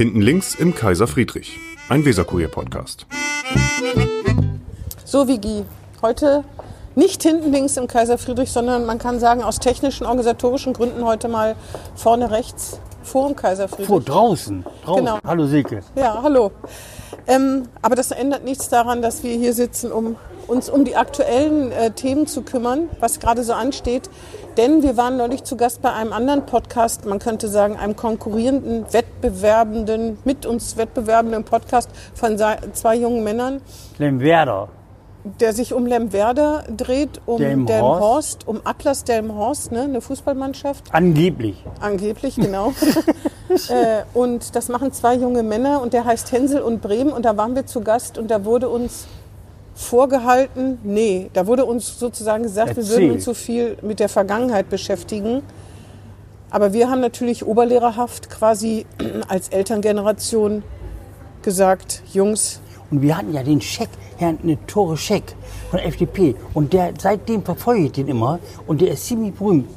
Hinten links im Kaiser Friedrich, ein Weserkurier-Podcast. So, Vigi, heute nicht hinten links im Kaiser Friedrich, sondern man kann sagen, aus technischen, organisatorischen Gründen heute mal vorne rechts vor dem Kaiser Friedrich. Vor draußen. draußen. Genau. Hallo Silke. Ja, hallo. Ähm, aber das ändert nichts daran, dass wir hier sitzen, um uns um die aktuellen äh, Themen zu kümmern, was gerade so ansteht. Denn wir waren neulich zu Gast bei einem anderen Podcast, man könnte sagen einem konkurrierenden, wettbewerbenden, mit uns wettbewerbenden Podcast von zwei jungen Männern. Lemwerder. Der sich um Lemwerder dreht, um Delmenhorst. Delmenhorst, um Atlas Delmenhorst, ne, eine Fußballmannschaft. Angeblich. Angeblich, genau. äh, und das machen zwei junge Männer und der heißt Hänsel und Bremen und da waren wir zu Gast und da wurde uns vorgehalten, nee, da wurde uns sozusagen gesagt, wir würden Erzähl. uns so viel mit der Vergangenheit beschäftigen. Aber wir haben natürlich oberlehrerhaft quasi als Elterngeneration gesagt, Jungs, Und wir hatten ja den Scheck, Herrn Tore Scheck von FDP. Und der seitdem verfolge ich den immer. Und der ist ziemlich berühmt.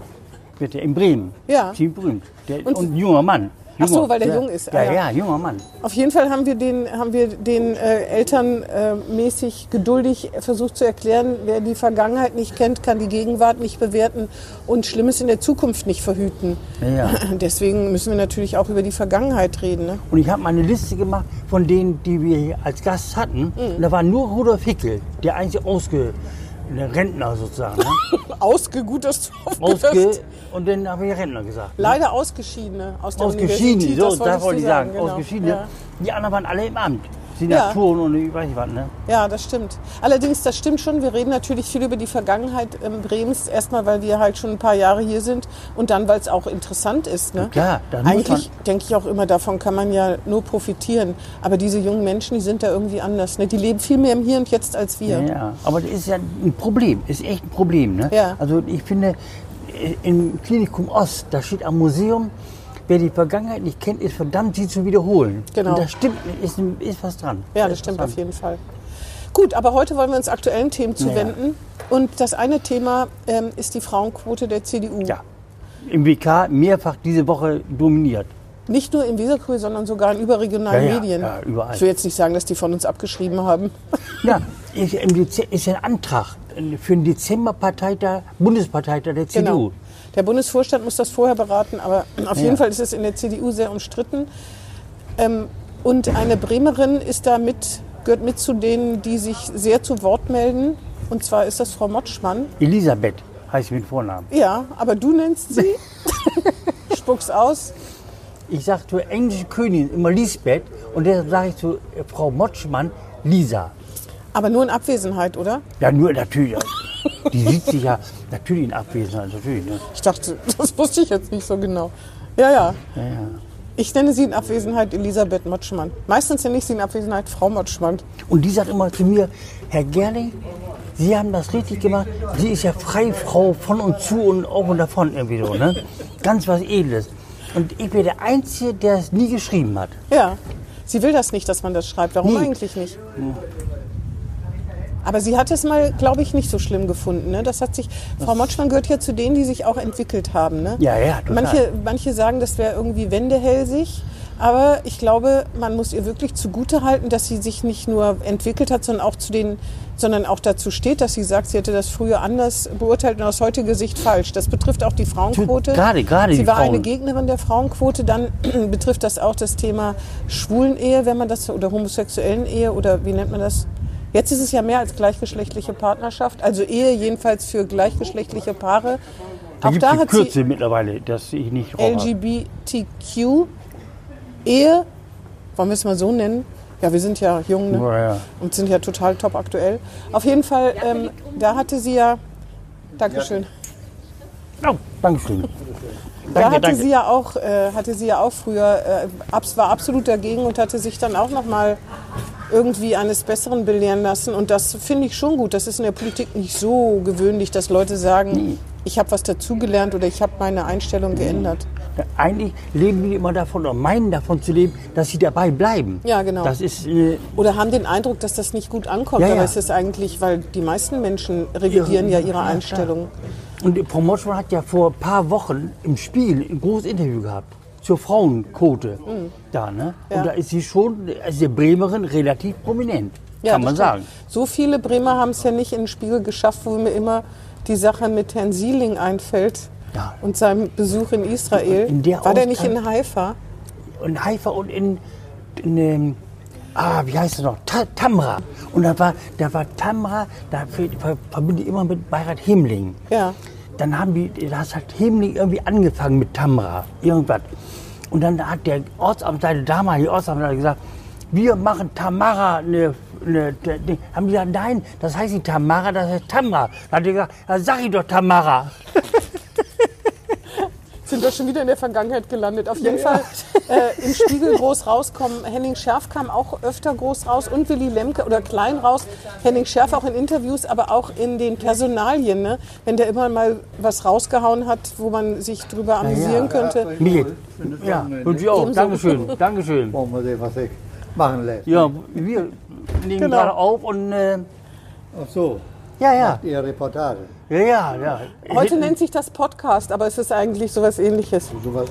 Wird der in Bremen. Ja. Ziemlich berühmt. Der, Und- und, ein junger Mann. Ach so, weil der ja. jung ist. Ja, Ah, ja. ja, junger Mann. Auf jeden Fall haben wir den, haben wir den äh, Eltern äh, mäßig geduldig versucht zu erklären, wer die Vergangenheit nicht kennt, kann die Gegenwart nicht bewerten und Schlimmes in der Zukunft nicht verhüten. Ja. Deswegen müssen wir natürlich auch über die Vergangenheit reden. Ne? Und ich habe mal eine Liste gemacht von denen, die wir als Gast hatten. Mhm. Und da war nur Rudolf Hickel, der einzige ausge... Rentner sozusagen. Ne? Ausge, gut, dass du Ausge hast. und dann habe ich Rentner gesagt. ne? Leider Ausgeschiedene aus der Ausgeschieden, Universität. so, das wollte ich sagen. genau. Ausgeschiedene. Ja. Die anderen waren alle im Amt. Ja. Senatoren und ich weiß nicht was, ne? Ja, das stimmt. Allerdings, das stimmt schon. Wir reden natürlich viel über die Vergangenheit ähm, Bremens. Erstmal, weil wir halt schon ein paar Jahre hier sind und dann, weil es auch interessant ist. Ne? Das muss Eigentlich denke ich auch immer, davon kann man ja nur profitieren. Aber diese jungen Menschen, die sind da irgendwie anders. Ne? Die leben viel mehr im Hier und Jetzt als wir. Ja, ja. Aber das ist ja ein Problem, ist echt ein Problem. Ne? Ja. Also ich finde, äh, im Klinikum Ost, da steht am Museum, wer die Vergangenheit nicht kennt, ist verdammt, sie zu wiederholen. Genau. Und das stimmt, ist, ist was dran. Ja, das stimmt auf jeden Fall. Gut, aber heute wollen wir uns aktuellen Themen zuwenden. Und das eine Thema ähm, ist die Frauenquote der CDU. Ja. Im WK mehrfach diese Woche dominiert. Nicht nur im Weserkurier, sondern sogar in überregionalen Ja, ja, Medien. ja, überall. Ich will jetzt nicht sagen, dass die von uns abgeschrieben haben. Ja, ist, ist ein Antrag für den Dezemberparteitag, Bundesparteitag der CDU. Genau. Der Bundesvorstand muss das vorher beraten, aber auf Ja. jeden Fall ist es in der CDU sehr umstritten. Ähm, und eine Bremerin ist da mit, gehört mit zu denen, die sich sehr zu Wort melden. Und zwar ist das Frau Motschmann. Elisabeth heißt mit Vornamen. Ja, aber du nennst sie. Spuck's aus. Ich sage zur englischen Königin immer Lisbeth und deshalb sage ich zu äh, Frau Motschmann Lisa. Aber nur in Abwesenheit, oder? Ja, nur natürlich. Die sieht sich ja natürlich in Abwesenheit, natürlich. Ne? Ich dachte, das wusste ich jetzt nicht so genau. Ja, ja. Ja, ja. Ich nenne sie in Abwesenheit Elisabeth Motschmann. Meistens nenne ich sie in Abwesenheit Frau Motschmann. Und die sagt immer zu mir, Herr Gerling, Sie haben das richtig gemacht. Sie ist ja Freifrau von und zu und auch und davon irgendwie so. Ne? Ganz was Edles. Und ich bin der Einzige, der es nie geschrieben hat. Ja, sie will das nicht, dass man das schreibt. Warum Nee. eigentlich nicht? Aber sie hat es mal, glaube ich, nicht so schlimm gefunden. Ne? Das hat sich, Frau Motschmann gehört ja zu denen, die sich auch entwickelt haben. Ne? Ja, ja, total. Manche, manche sagen, das wäre irgendwie wendehälsig. Aber ich glaube, man muss ihr wirklich zugute halten, dass sie sich nicht nur entwickelt hat, sondern auch zu den, sondern auch dazu steht, dass sie sagt, sie hätte das früher anders beurteilt und aus heutiger Sicht falsch. Das betrifft auch die Frauenquote. Gerade- gerade Sie war eine Frauen. Gegnerin der Frauenquote. Dann betrifft das auch das Thema Schwulenehe, wenn man das oder homosexuellen Ehe oder wie nennt man das? Jetzt ist es ja mehr als gleichgeschlechtliche Partnerschaft, also Ehe jedenfalls für gleichgeschlechtliche Paare. Da auch da hat sie Kürze mittlerweile, dass ich nicht. LGBTQ Ehe, wollen wir es mal so nennen? Ja, wir sind ja jung ne? Ja, ja. und sind ja total top aktuell. Auf jeden Fall, ähm, da hatte sie ja, Dankeschön. Oh, Dankeschön. Da Danke, hatte danke. sie ja auch, äh, hatte sie ja auch früher, äh, abs, war absolut dagegen und hatte sich dann auch noch mal irgendwie eines Besseren belehren lassen. Und das finde ich schon gut. Das ist in der Politik nicht so gewöhnlich, dass Leute sagen, ich habe was dazugelernt oder ich habe meine Einstellung geändert. Ja, Eigentlich leben die immer davon oder meinen davon zu leben, dass sie dabei bleiben. Ja, genau. Das ist äh, Oder haben den Eindruck, dass das nicht gut ankommt. Ja, Aber ja. es ist eigentlich, weil die meisten Menschen revidieren ja ihre Ja, Einstellung. Und Frau Motschmann hat ja vor ein paar Wochen im Spiel ein großes Interview gehabt. Zur Frauenquote da, ne? Mhm. Ja. Und da ist sie schon, als die Bremerin, relativ prominent, kann man sagen. So viele Bremer haben es ja nicht in den Spiegel geschafft, wo mir immer die Sache mit Herrn Sieling einfällt Ja. und seinem Besuch in Israel. In der War der nicht in Haifa? in Haifa und in, in ähm, ah, wie heißt es noch? Ta Tamra. Und da war, da war Tamra, da ver- ver- verbinde ich immer mit Beirat Hemling. Ja. Dann haben die, das hat Hemling irgendwie angefangen mit Tamra, irgendwas. Und dann hat der Ortsamtleiter, damalige Ortsamtleiter gesagt, wir machen Tamara eine, eine, eine haben die gesagt, nein, das heißt nicht Tamara, das heißt Tamra. Da hat er gesagt, ja, sag ich doch Tamara. Sind wir schon wieder in der Vergangenheit gelandet. Auf jeden Fall äh, im Spiegel groß rauskommen. Henning Schärf kam auch öfter groß raus und Willy Lemke oder klein raus. Henning Schärf auch in Interviews, aber auch in den Personalien. Ne? Wenn der immer mal was rausgehauen hat, wo man sich drüber amüsieren könnte. Michael. Ja, und Sie auch. Dankeschön, Dankeschön. Wollen wir sehen, was ich machen lässt. Ja, wir nehmen Genau. gerade auf und äh, Ach so, ja, ja, die Reportage. ja, ja, ja. Heute nennt sich das Podcast, aber es ist eigentlich sowas ähnliches. Sowas,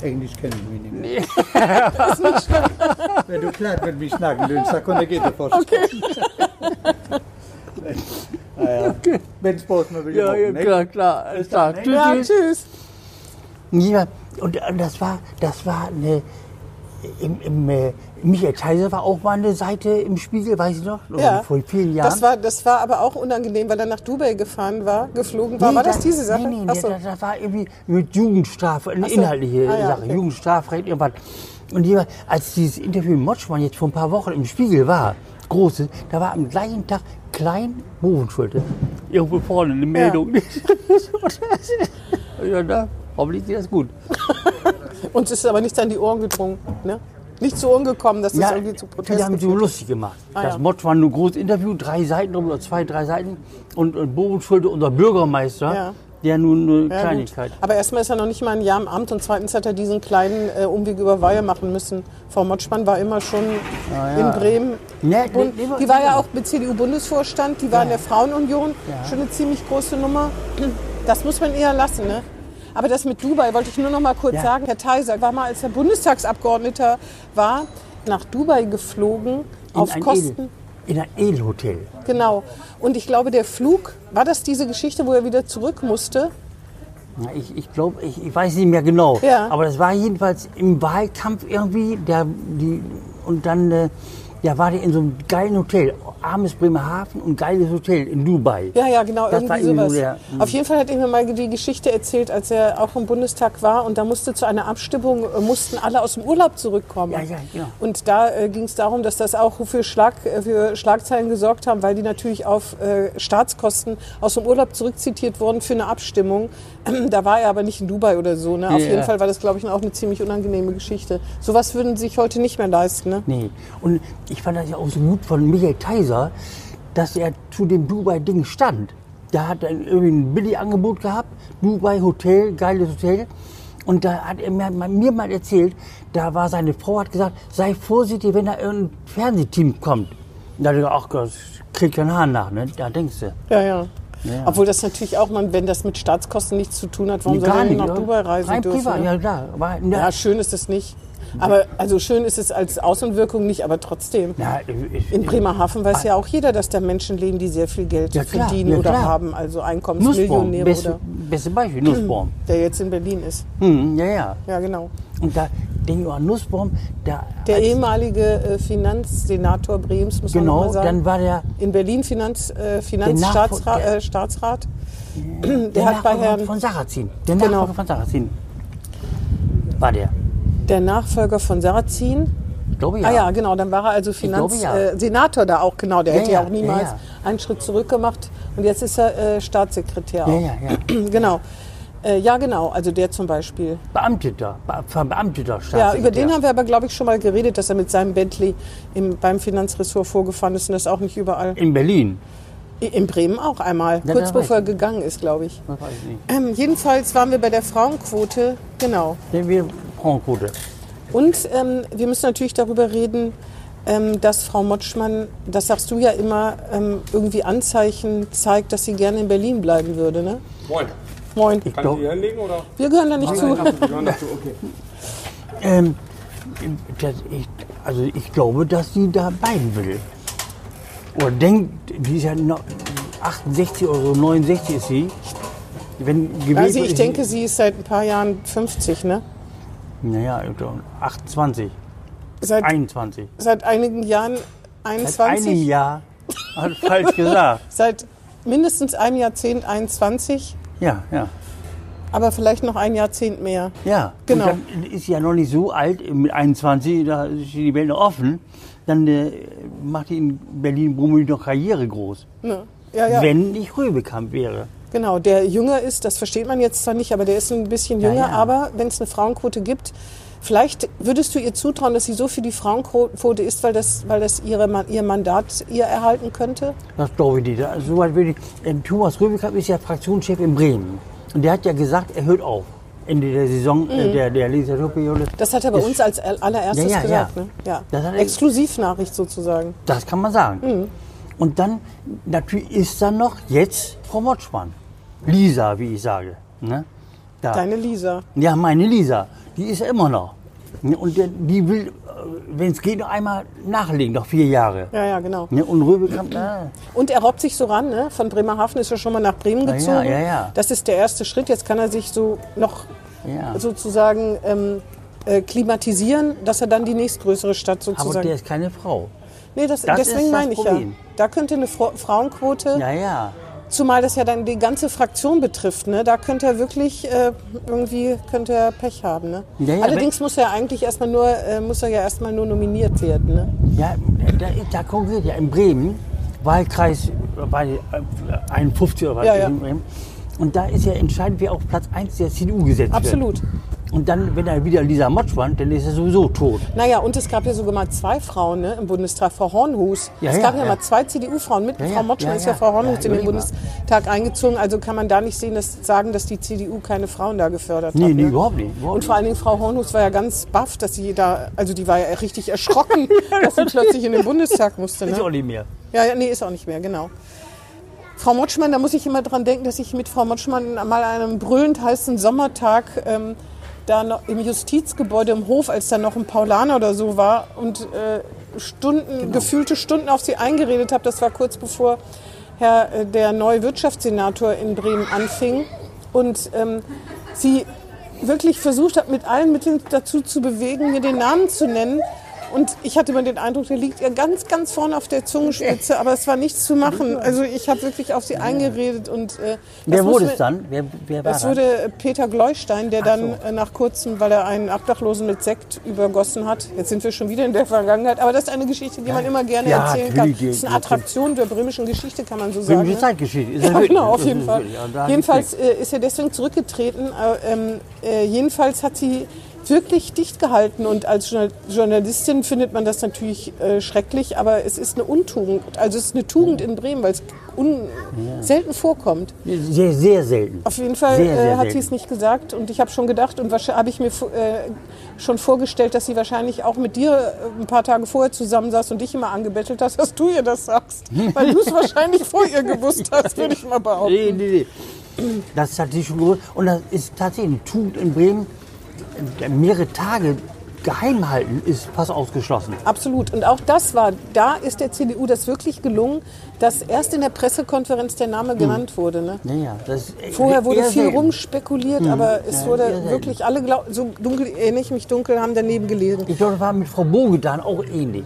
Englisch kenne ich mich nicht mehr. Wenn du klar mit mir schnacken willst, dann kann geht davor. Okay. naja, wenn es bloß mal wieder Ja, ja, klar, klar. Alles klar. Tschüss, Ja, tschüss. tschüss. Ja, und, und das war, das war eine, im, im, äh, Michael Kaiser war auch mal eine Seite im Spiegel, weiß ich noch, Ja. vor vielen Jahren. Das war, das war aber auch unangenehm, weil er nach Dubai gefahren war, geflogen war. war das diese Sache? Nee, nee, Ach nee so. das, das war irgendwie mit Jugendstrafe, eine so. inhaltliche Ah, ja, Sache, okay. Jugendstrafrecht, irgendwas. Und die, als dieses Interview mit Motschmann jetzt vor ein paar Wochen im Spiegel war, großes, da war am gleichen Tag Klein Bovenschulte. Irgendwo vorne eine Meldung. Ja, da, hoffentlich geht das gut. Uns ist aber nichts an die Ohren gedrungen. Ne? Nicht zu Ohren gekommen, dass das Ja, irgendwie zu die Protesten haben sich führt. lustig gemacht. Ah, das ja. Motsch war ein großes Interview, drei Seiten oder zwei, drei Seiten. Und, und Bovenschulte, unser Bürgermeister, Ja. der nun eine Ja, Kleinigkeit. gut. Aber erstmal ist er noch nicht mal ein Jahr im Amt und zweitens hat er diesen kleinen äh, Umweg über Weihe machen müssen. Frau Motschmann war immer schon in Bremen. Nee, Bund, nee, nee, die war ja auch mit CDU-Bundesvorstand, die war in der Frauenunion, schon eine ziemlich große Nummer. Das muss man eher lassen. Ne? Aber das mit Dubai wollte ich nur noch mal kurz Ja. sagen. Herr Theiser war mal, als er Bundestagsabgeordneter war, nach Dubai geflogen In auf Kosten. Edel, in ein Edelhotel. Genau. Und ich glaube, der Flug, war das diese Geschichte, wo er wieder zurück musste? Na, Ich, ich glaube, ich, ich weiß nicht mehr genau. Ja. Aber das war jedenfalls im Wahlkampf irgendwie. Der, die, und dann äh, ja, war der in so einem geilen Hotel. Armes Bremerhaven und geiles Hotel in Dubai. Ja, ja, genau, Das irgendwie sowas. so der- hm. Auf jeden Fall hat er mir mal die Geschichte erzählt, als er auch im Bundestag war und da musste zu einer Abstimmung, äh, mussten alle aus dem Urlaub zurückkommen. Ja, ja, genau. Und da äh, ging es darum, dass das auch für, Schlag, äh, für Schlagzeilen gesorgt haben, weil die natürlich auf äh, Staatskosten aus dem Urlaub zurückzitiert wurden für eine Abstimmung. da war er aber nicht in Dubai oder so. Ne? Auf Ja. jeden Fall war das, glaube ich, auch eine ziemlich unangenehme Geschichte. Sowas würden sie sich heute nicht mehr leisten. Ne? Nee. Und ich fand das ja auch so gut von Michael Kaiser, dass er zu dem Dubai-Ding stand. Da hat er irgendwie ein Billigangebot gehabt, Dubai Hotel, geiles Hotel. Und da hat er mir, mir mal erzählt, da war seine Frau, hat gesagt, sei vorsichtig, wenn da irgendein Fernsehteam kommt. Und da hat er gesagt, ach das kriegt kein Haar nach, ne? Da denkst du. Ja, ja. Ja. Obwohl das natürlich auch, man, wenn das mit Staatskosten nichts zu tun hat, warum soll er denn nach ja. Dubai reisen Rein dürfen? privat, ne? ja klar. Aber, Ja, schön ist es nicht. Aber also schön ist es als Außenwirkung nicht, aber trotzdem. na, ich- In Bremerhaven weiß ja auch jeder, dass da Menschen leben, die sehr viel Geld Ja, klar, verdienen ja, oder klar. haben, also Einkommensmillionäre beste, oder beste Beispiel, Nussbaum. der jetzt in Berlin ist. Hm, ja, ja. Ja, genau. Und da denke ich an Nussbaum, Der als- ehemalige äh, Finanzsenator Brems, muss man genau, mal sagen. dann war der in Berlin Finanz, äh, Finanzstaatsrat. der- Äh, Staatsrat. Der, Der hat bei Herrn von Sarrazin. Der Genau. Nachfolger von Sarrazin. War der. Der Nachfolger von Sarrazin. Ich glaube ja. Ah ja, genau, dann war er also glaube, ja. Finanzsenator äh, Senator da auch, genau. Der Ja, hätte ja ja, auch niemals ja, ja. einen Schritt zurück gemacht. Und jetzt ist er äh, Staatssekretär Ja, auch. ja, ja. genau. Äh, ja, genau, also der zum Beispiel. Beamteter, Be verbeamteter Ja, Staatssekretär. über den haben wir aber, glaube ich, schon mal geredet, dass er mit seinem Bentley im, beim Finanzressort vorgefahren ist und das auch nicht überall. In Berlin. In Bremen auch einmal, Ja, kurz bevor er gegangen ist, glaube ich. Das weiß ich nicht. Ähm, jedenfalls waren wir bei der Frauenquote, genau. Den wir Frauenquote. Und ähm, wir müssen natürlich darüber reden, ähm, dass Frau Motschmann, das sagst du ja immer, ähm, irgendwie Anzeichen zeigt, dass sie gerne in Berlin bleiben würde. Ne? Moin. Moin. Kann glaub- ich hier hinlegen oder? Wir gehören da nicht zu. Wir hören dazu, okay. Ähm, ich, also ich glaube, dass sie da bleiben will. Oder denkt, die ist ja noch 68 oder 69 ist sie. Wenn gewählt Also ich denke, sie ist seit ein paar Jahren 50, ne? Naja, ich glaube, 28, Seit, 21. seit einigen Jahren Seit 21. einem Jahr. Hat falsch gesagt. Seit mindestens einem Jahrzehnt 21, Ja, ja. aber vielleicht noch ein Jahrzehnt mehr. Ja, Genau. Und dann ist sie ja noch nicht so alt, mit 21, da ist die Welt noch offen. Dann äh, macht die in Berlin womöglich noch Karriere groß. Ne? Ja, ja. Wenn nicht Röbekamp wäre. Genau, der jünger ist, das versteht man jetzt zwar nicht, aber der ist ein bisschen Ja, jünger. ja. Aber wenn es eine Frauenquote gibt, vielleicht würdest du ihr zutrauen, dass sie so für die Frauenquote ist, weil das, weil das ihre, ihr Mandat ihr erhalten könnte? Das glaube ich nicht. Also, soweit würde ich, ähm, Thomas Röbekamp ist ja Fraktionschef in Bremen. Und der hat ja gesagt, er hört auf. Ende der Saison, Mhm. äh, der, der Legislaturperiode. Das hat er bei Ist- uns als allererstes Ja, ja, gesagt. ja. Ne? Ja. Das hat er- Exklusivnachricht sozusagen. Das kann man sagen. Mhm. Und dann, natürlich ist dann noch jetzt Frau Motschmann. Lisa, wie ich sage. Ne? Da. Deine Lisa. Ja, meine Lisa, die ist ja immer noch. Ne, Und die will, wenn es geht, noch einmal nachlegen, noch vier Jahre. Ja, ja, genau. Ne, Und Röbekamp, na, Und er robbt sich so ran, ne? Von Bremerhaven ist er schon mal nach Bremen Ja, ja, gezogen. ja, ja. Das ist der erste Schritt. Jetzt kann er sich so noch ja. sozusagen ähm, äh, klimatisieren, dass er dann die nächstgrößere Stadt Aber sozusagen. der ist keine Frau. nee, das, das deswegen meine ich ja. Da könnte eine Fra Frauenquote, Ja, ja. Zumal das ja dann die ganze Fraktion betrifft, ne? Da könnte er wirklich äh, irgendwie könnte er Pech haben, ne? Ja, ja, Allerdings muss er eigentlich erstmal nur äh, muss er ja erstmal nur nominiert werden, ne? Ja, da, da konkret, ja, in Bremen, Wahlkreis war die, äh, 51 oder was. Ja, ja. in Bremen. Und da ist ja entscheidend, wer auf Platz 1 der CDU gesetzt Absolut. wird. Und dann, wenn er wieder Lisa Motschmann, dann ist er sowieso tot. Naja, und es gab ja sogar mal zwei Frauen ne, im Bundestag, Frau Hornhus. Ja, es ja, gab ja, ja. mal zwei CDU-Frauen mit. Frau Motschmann ist ja. Frau Hornhus in den. Bundestag eingezogen. Also kann man da nicht sehen, dass, sagen, dass die CDU keine Frauen da gefördert Nee, hat. nee, ne? überhaupt nicht. Überhaupt Und vor allen Dingen Frau Hornhus war ja ganz baff, dass sie da, also die war ja richtig erschrocken, dass sie plötzlich in den Bundestag musste. nicht. Ist auch Ne? nicht mehr. Ja, ja, nee, ist auch nicht mehr, genau. Frau Motschmann, da muss ich immer dran denken, dass ich mit Frau Motschmann mal an einem brüllend heißen Sommertag ähm, da noch im Justizgebäude im Hof, als da noch ein Paulaner oder so war und äh, Stunden, gefühlte Stunden auf sie eingeredet habe. Das war kurz bevor Herr, äh, der neue Wirtschaftssenator in Bremen anfing. Und ähm, sie wirklich versucht hat, mit allen Mitteln dazu zu bewegen, mir den Namen zu nennen. Und ich hatte immer den Eindruck, der liegt ihr ganz, ganz vorne auf der Zungenspitze, aber es war nichts zu machen. Also ich habe wirklich auf sie eingeredet und äh, Wer wurde es dann? Wer, wer war Das das? wurde Peter Gleustein, der dann so. äh, nach kurzem, weil er einen Obdachlosen mit Sekt übergossen hat. Jetzt sind wir schon wieder in der Vergangenheit, aber das ist eine Geschichte, die man immer gerne Ja, erzählen kann. Das ist eine Attraktion der bremischen Geschichte, kann man so sagen. Römische ne? Zeitgeschichte. Ist Ja, wirklich. genau, auf jeden Fall. ja, Jedenfalls äh, ist er deswegen zurückgetreten. Äh, ähm, äh, jedenfalls hat sie wirklich dicht gehalten und als Journal- Journalistin findet man das natürlich äh, schrecklich, aber es ist eine Untugend. Also es ist eine Tugend in Bremen, weil es un selten vorkommt. Sehr, sehr selten. Auf jeden Fall Sehr, sehr äh, hat sie es nicht gesagt und ich habe schon gedacht und habe ich mir äh, schon vorgestellt, dass sie wahrscheinlich auch mit dir äh, ein paar Tage vorher zusammensaß und dich immer angebettelt hast, dass du ihr das sagst, weil du es wahrscheinlich vor ihr gewusst hast, würde ich mal behaupten. Nee, nee, nee. Das hat sie schon gewusst. Und das ist tatsächlich eine Tugend in Bremen. Mehrere Tage geheim halten ist fast ausgeschlossen. Absolut. Und auch das war, da ist der CDU das wirklich gelungen, dass erst in der Pressekonferenz der Name genannt wurde. Ne? Ja, ja, das Vorher wurde viel selten. rumspekuliert, aber es Ja, wurde wirklich alle, glaub, so dunkel, erinnere ich mich dunkel, haben daneben gelesen. Ich glaube, das war mit Frau Bogedan auch ähnlich.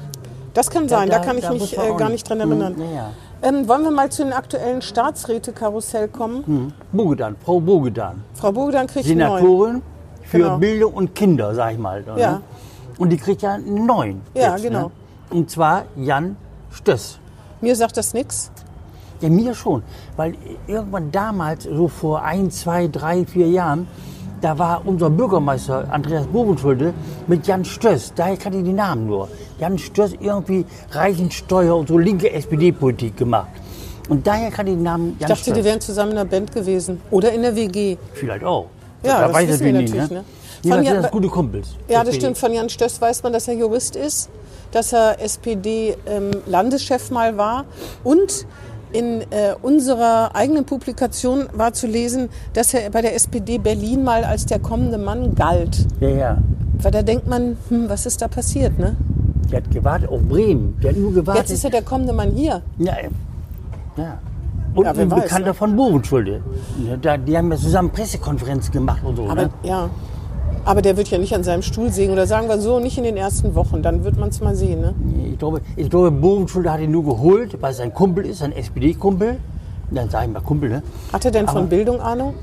Das kann sein, da, da- kann ich da mich äh, gar nicht- dran Hm, erinnern. ja. Ähm, wollen wir mal zu den aktuellen Staatsrätekarussell kommen? Hm. Bogedan, Frau Bogedan. Frau Bogdan kriegt einen neuen. Für Genau. Bildung und Kinder, sag ich mal. Ja. Ne? Und die kriegt ja einen neuen. Ja, jetzt, genau. Ne? Und zwar Jan Stöss. Mir sagt das nichts. Ja, mir schon. Weil irgendwann damals, so vor ein, zwei, drei, vier Jahren, da war unser Bürgermeister Andreas Bobenschulte mit Jan Stöss. Daher kannte ich die Namen nur. Jan Stöss irgendwie Reichensteuer und so linke SPD-Politik gemacht. Und daher kannte ich den Namen Ich Jan dachte, Stöss. die wären zusammen in einer Band gewesen. Oder in der WG. Vielleicht auch. Ja, Da das weiß wissen wir natürlich ne? Ne? Von Jan- das gute Kumpels. Ja, das stimmt. Von Jan Stöss weiß man, dass er Jurist ist, dass er SPD-Landeschef mal war und in äh, unserer eigenen Publikation war zu lesen, dass er bei der SPD Berlin mal als der kommende Mann galt. Ja, ja. Weil da denkt man, hm, was ist da passiert, ne? Der hat gewartet auf Bremen. Der hat nur gewartet. Jetzt ist ja der kommende Mann hier. Ja, ja. Und Ja, ein weiß, Bekannter ne? von Bogenschulde. Ja, da- Die haben ja zusammen Pressekonferenz gemacht und so. Aber ne? ja. Aber der wird ja nicht an seinem Stuhl sägen. Oder sagen wir so, nicht in den ersten Wochen. Dann wird man es mal sehen, ne? Ich glaube, ich glaube, Bogenschulde hat ihn nur geholt, weil es sein Kumpel ist, ein SPD-Kumpel. Dann sag ich mal Kumpel, ne? Hat er denn von Aber- Bildung Ahnung?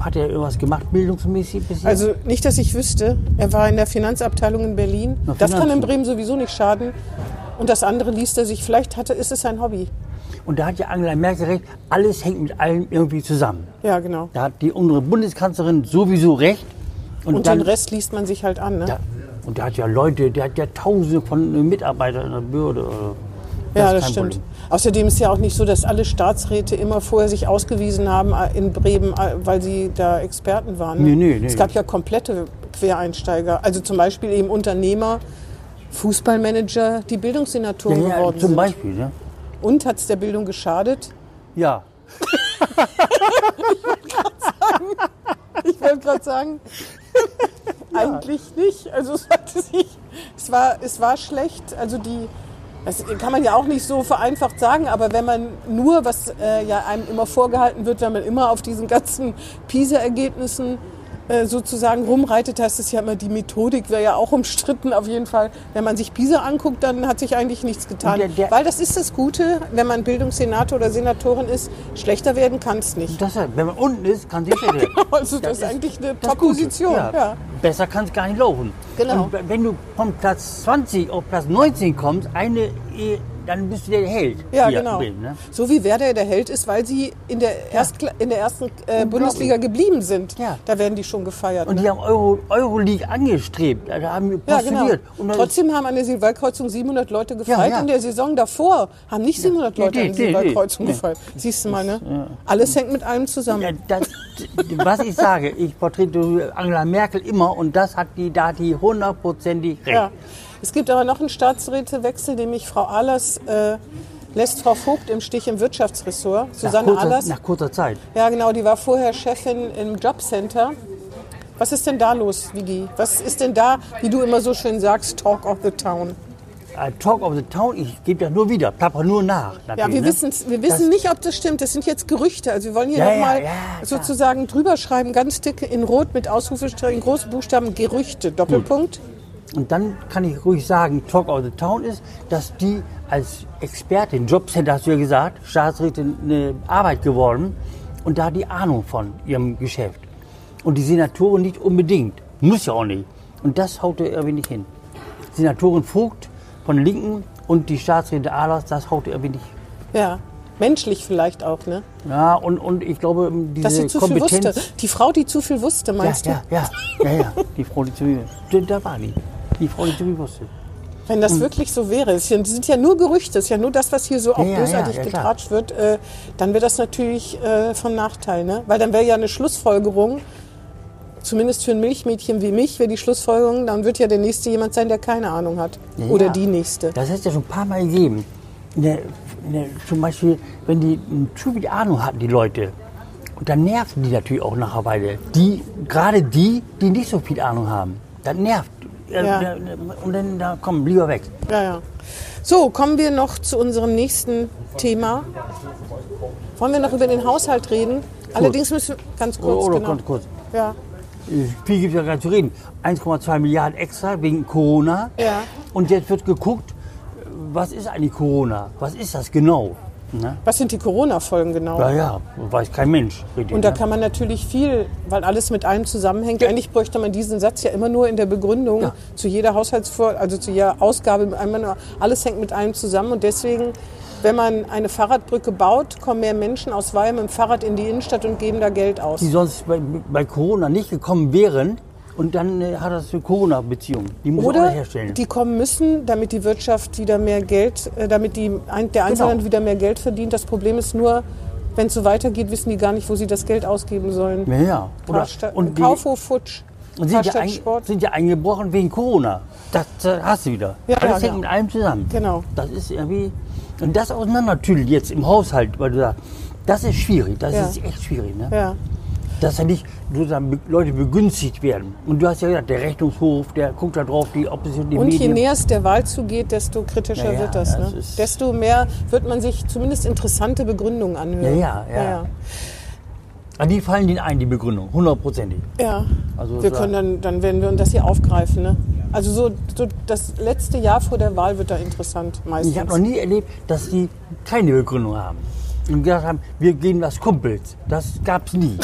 Hat er irgendwas gemacht, bildungsmäßig bisher? Also nicht, dass ich wüsste. Er war in der Finanzabteilung in Berlin. Na, Das kann in. Bremen sowieso nicht schaden. Und das andere liest er sich. Vielleicht hatte, ist es sein Hobby. Und da hat ja Angela Merkel recht, alles hängt mit allem irgendwie zusammen. Ja, genau. Da hat die unsere Bundeskanzlerin sowieso recht. Und dann, den Rest liest man sich halt an, ne? Ja, und der hat ja Leute, der hat ja tausende von Mitarbeitern in der Behörde. äh, Ja, ist das stimmt. Problem. Außerdem ist ja auch nicht so, dass alle Staatsräte immer vorher sich ausgewiesen haben äh, in Bremen, äh, weil sie da Experten waren. Ne? Nee, nee, nee. Es gab ja komplette Quereinsteiger. Also zum Beispiel eben Unternehmer, Fußballmanager, die Bildungssenatoren Ja, ja, geworden zum sind. Beispiel, ne? Und hat es der Bildung geschadet? Ja. Ich wollte gerade sagen, eigentlich nicht. Also es, sich, es, war, es war schlecht. Also die, das kann man ja auch nicht so vereinfacht sagen, aber wenn man nur, was äh, ja einem immer vorgehalten wird, wenn man immer auf diesen ganzen PISA-Ergebnissen sozusagen rumreitet, heißt es ja immer, die Methodik wäre ja auch umstritten auf jeden Fall. Wenn man sich PISA anguckt, dann hat sich eigentlich nichts getan. Der- der- Weil das ist das Gute, wenn man Bildungssenator oder Senatorin ist, schlechter werden kann es nicht. Deshalb, wenn man unten ist, kann sich werden. Also das, ist eigentlich eine das. Top-Position. Ja. Ja. Besser kann es gar nicht laufen. Genau. Und wenn du von Platz 20 auf Platz 19 kommst, eine, eh, dann bist du der Held. Ja, genau. Bremen, ne? So wie Werder der Held ist, weil sie in der, Erstkla in der ersten äh, Bundesliga geblieben sind. Ja. Da werden die schon gefeiert. Und ne? die haben Euro, Euroleague angestrebt. Da haben wir ja, genau. Trotzdem haben an der Silberkreuzung 700 Leute gefeiert. Ja, ja. In der Saison davor haben nicht 700 Leute nee, an der nee, nee. Gefeiert. Siehst du mal, ne? Alles hängt mit allem zusammen. Ja, das, was ich sage, ich vertrete Angela Merkel immer und das hat die, da hat die hundertprozentig recht. Ja. Es gibt aber noch einen Staatsrätewechsel, nämlich Frau Ahlers äh, lässt Frau Vogt im Stich im Wirtschaftsressort. Nach, Susanne kurzer, Ahlers. nach kurzer Zeit. Ja, genau, die war vorher Chefin im Jobcenter. Was ist denn da los, Vigi? Was ist denn da, wie du immer so schön sagst, Talk of the Town? Äh, Talk of the Town, ich gebe das nur wieder, plapper nur nach. Ja, wir, ne? wir wissen nicht, ob das stimmt. Das sind jetzt Gerüchte. Also wir wollen hier Ja, ja, nochmal ja, klar. sozusagen drüber schreiben, ganz dick in Rot mit Ausrufestrichen, große Buchstaben, Gerüchte, Doppelpunkt. Und dann kann ich ruhig sagen, Talk of the Town ist, dass die als Expertin, Jobcenter hast du ja gesagt, Staatsrätin eine Arbeit geworden und da die Ahnung von ihrem Geschäft. Und die Senatorin nicht unbedingt, muss ja auch nicht. Und das haut er irgendwie nicht hin. Senatorin Vogt von den Linken und die Staatsrätin Ahlers, das haut er irgendwie nicht. Ja, menschlich vielleicht auch, ne? Ja, und, und ich glaube, diese Dass sie zu viel Kompetenz... wusste. Die Frau, die zu viel wusste, Ja, meinst ja, ja, ja, ja, die Frau, die zu mir, da war die. Die Frau, wusste. du? Wenn das wirklich so wäre, es sind sind ja nur Gerüchte, es ist ja nur das, was hier so auch Ja, bösartig ja, ja, getratscht wird, äh, dann wäre das natürlich äh, von Nachteil, ne? Weil dann wäre ja eine Schlussfolgerung, zumindest für ein Milchmädchen wie mich, wäre die Schlussfolgerung, dann wird ja der Nächste jemand sein, der keine Ahnung hat. Ja, Oder die Nächste. Das hat es ja schon ein paar Mal gegeben. In der, zum Beispiel, wenn die zu viel Ahnung hatten, die Leute, und dann nerven die natürlich auch nach einer Weile. Die, gerade die, die nicht so viel Ahnung haben. Das nervt. Ja. Und dann, da komm, lieber weg. Ja, ja. So, kommen wir noch zu unserem nächsten Thema. Wollen wir noch über den Haushalt reden? Allerdings müssen wir ganz kurz, Oder genau. ganz kurz. Ja. Viel gibt es ja gar nicht zu reden. 1,2 Milliarden extra wegen Corona. Ja. Und jetzt wird geguckt, was ist eigentlich Corona? Was ist das genau? Ne? Was sind die Corona-Folgen genau? Ja, ja, weiß kein Mensch. Richtig, Und da ne? kann man natürlich viel, weil alles mit allem zusammenhängt. Eigentlich bräuchte man diesen Satz ja immer nur in der Begründung Ja. zu jeder Haushaltsvor, also zu jeder Ausgabe. Alles hängt mit allem zusammen und deswegen, wenn man eine Fahrradbrücke baut, kommen mehr Menschen aus Weil mit dem Fahrrad in die Innenstadt und geben da Geld aus. die sonst bei, bei Corona nicht gekommen wären. Und dann äh, hat das eine Corona-Beziehung. Die muss man auch Oder herstellen. die kommen müssen, damit die Wirtschaft wieder mehr Geld, äh, damit die, ein, der Einzelhandel Genau. wieder mehr Geld verdient. Das Problem ist nur, wenn es so weitergeht, wissen die gar nicht, wo sie das Geld ausgeben sollen. ja, ja. Oder, und Kaufhof, Futsch, und sind, ja ein, sind ja eingebrochen wegen Corona. Das äh, hast du wieder. Ja, Alles ja, hängt genau. mit allem zusammen. Genau. Das ist irgendwie. Und das auseinander natürlich jetzt im Haushalt, weil du sagst, das ist schwierig. Das Ja. ist echt schwierig. Ne? Ja. Dass da nicht sozusagen Leute begünstigt werden. Und du hast ja gesagt, der Rechnungshof, der guckt da drauf, die Opposition, die Und je Medien. näher es der Wahl zugeht, desto kritischer Ja, ja, wird das. das Ne? Desto mehr wird man sich zumindest interessante Begründungen anhören. Ja, ja, ja. An die fallen denen ein, die Begründung, hundertprozentig. Ja. Also wir können dann, dann werden wir das hier aufgreifen. Ne? Also so, so das letzte Jahr vor der Wahl wird da interessant meistens. Ich habe noch nie erlebt, dass die keine Begründung haben. Und gesagt haben, wir gehen das Kumpels. Das gab es nie.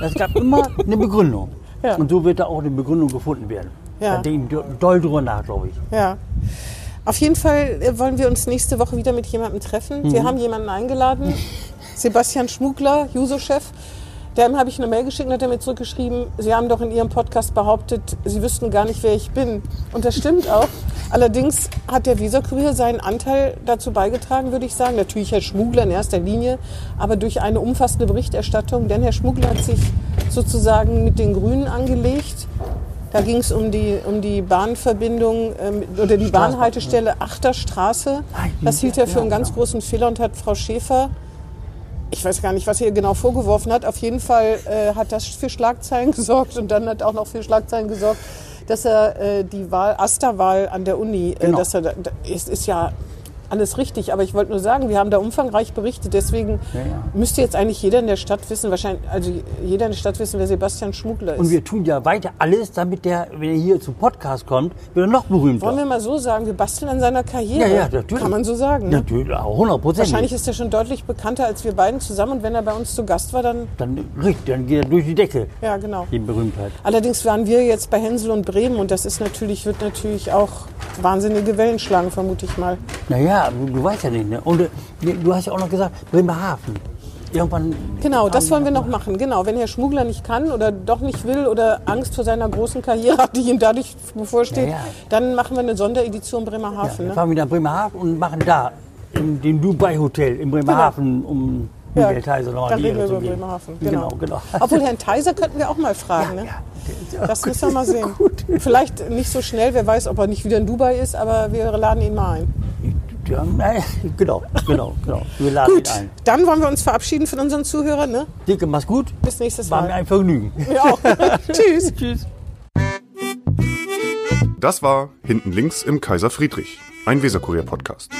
Es gab immer eine Begründung. Ja. Und so wird da auch eine Begründung gefunden werden. Ja. Da denken die doll drüber nach, glaube ich. Ja. Auf jeden Fall äh, wollen wir uns nächste Woche wieder mit jemandem treffen. Mhm. Wir haben jemanden eingeladen, Sebastian Schmugler, Juso-Chef. Dem habe ich eine Mail geschickt und hat er mir zurückgeschrieben, Sie haben doch in Ihrem Podcast behauptet, Sie wüssten gar nicht, wer ich bin. Und das stimmt auch. Allerdings hat der Visa-Kurier seinen Anteil dazu beigetragen, würde ich sagen. Natürlich Herr Schmugler in erster Linie, aber durch eine umfassende Berichterstattung. Denn Herr Schmugler hat sich sozusagen mit den Grünen angelegt. Da ging es um die, um die Bahnverbindung ähm, oder die Bahnhaltestelle Achterstraße. Das hielt er für einen ganz großen Fehler und hat Frau Schäfer, ich weiß gar nicht, was er ihr genau vorgeworfen hat, auf jeden Fall äh, hat das für Schlagzeilen gesorgt und dann hat auch noch für Schlagzeilen gesorgt, dass er äh, die Wahl, Asterwahl an der Uni, äh, Genau. dass er, es ist ja alles richtig, aber ich wollte nur sagen, wir haben da umfangreich berichtet, deswegen Ja, ja. müsste jetzt eigentlich jeder in der Stadt wissen, wahrscheinlich, also jeder in der Stadt wissen, wer Sebastian Schmugler ist. Und wir tun ja weiter alles, damit der, wenn er hier zum Podcast kommt, wieder noch berühmter. Wollen wir mal so sagen, wir basteln an seiner Karriere. Ja, ja, natürlich. Kann man so sagen. Ne? Natürlich, auch hundertprozentig. Wahrscheinlich ist er schon deutlich bekannter als wir beiden zusammen und wenn er bei uns zu Gast war, dann, Dann, richtig, dann geht er durch die Decke, ja genau. die Berühmtheit. Allerdings waren wir jetzt bei Hänsel und Bremen und das ist natürlich, wird natürlich auch wahnsinnige Wellen schlagen, vermute ich mal. Naja, du, du weißt ja nicht, ne? Und äh, du hast ja auch noch gesagt, Bremerhaven. Irgendwann. Genau, das wollen wir noch machen. Genau, wenn Herr Schmugler nicht kann oder doch nicht will oder Angst vor seiner großen Karriere hat, die ihm dadurch bevorsteht, Ja, ja. dann machen wir eine Sonderedition Ja, Bremerhaven. wir ne? fahren wieder nach Bremerhaven und machen da, in dem Dubai-Hotel in Bremerhaven, um Ja, Michael Theiser nochmal reden wir über. Bremerhaven. Genau, Genau. genau. Obwohl Herrn Theiser könnten wir auch mal fragen. ne? ja, der ist- Das müssen wir mal sehen. Vielleicht nicht so schnell, wer weiß, ob er nicht wieder in Dubai ist, aber wir laden ihn mal ein. Ja, naja, genau, genau, genau. Wir laden Gut, ein. dann wollen wir uns verabschieden von unseren Zuhörern. Ne? Dicke, mach's gut. Bis nächstes War mir Mal. ein Vergnügen. Ja, auch. Tschüss. Tschüss. Das war Hinten links im Kaiser Friedrich, ein Weserkurier-Podcast.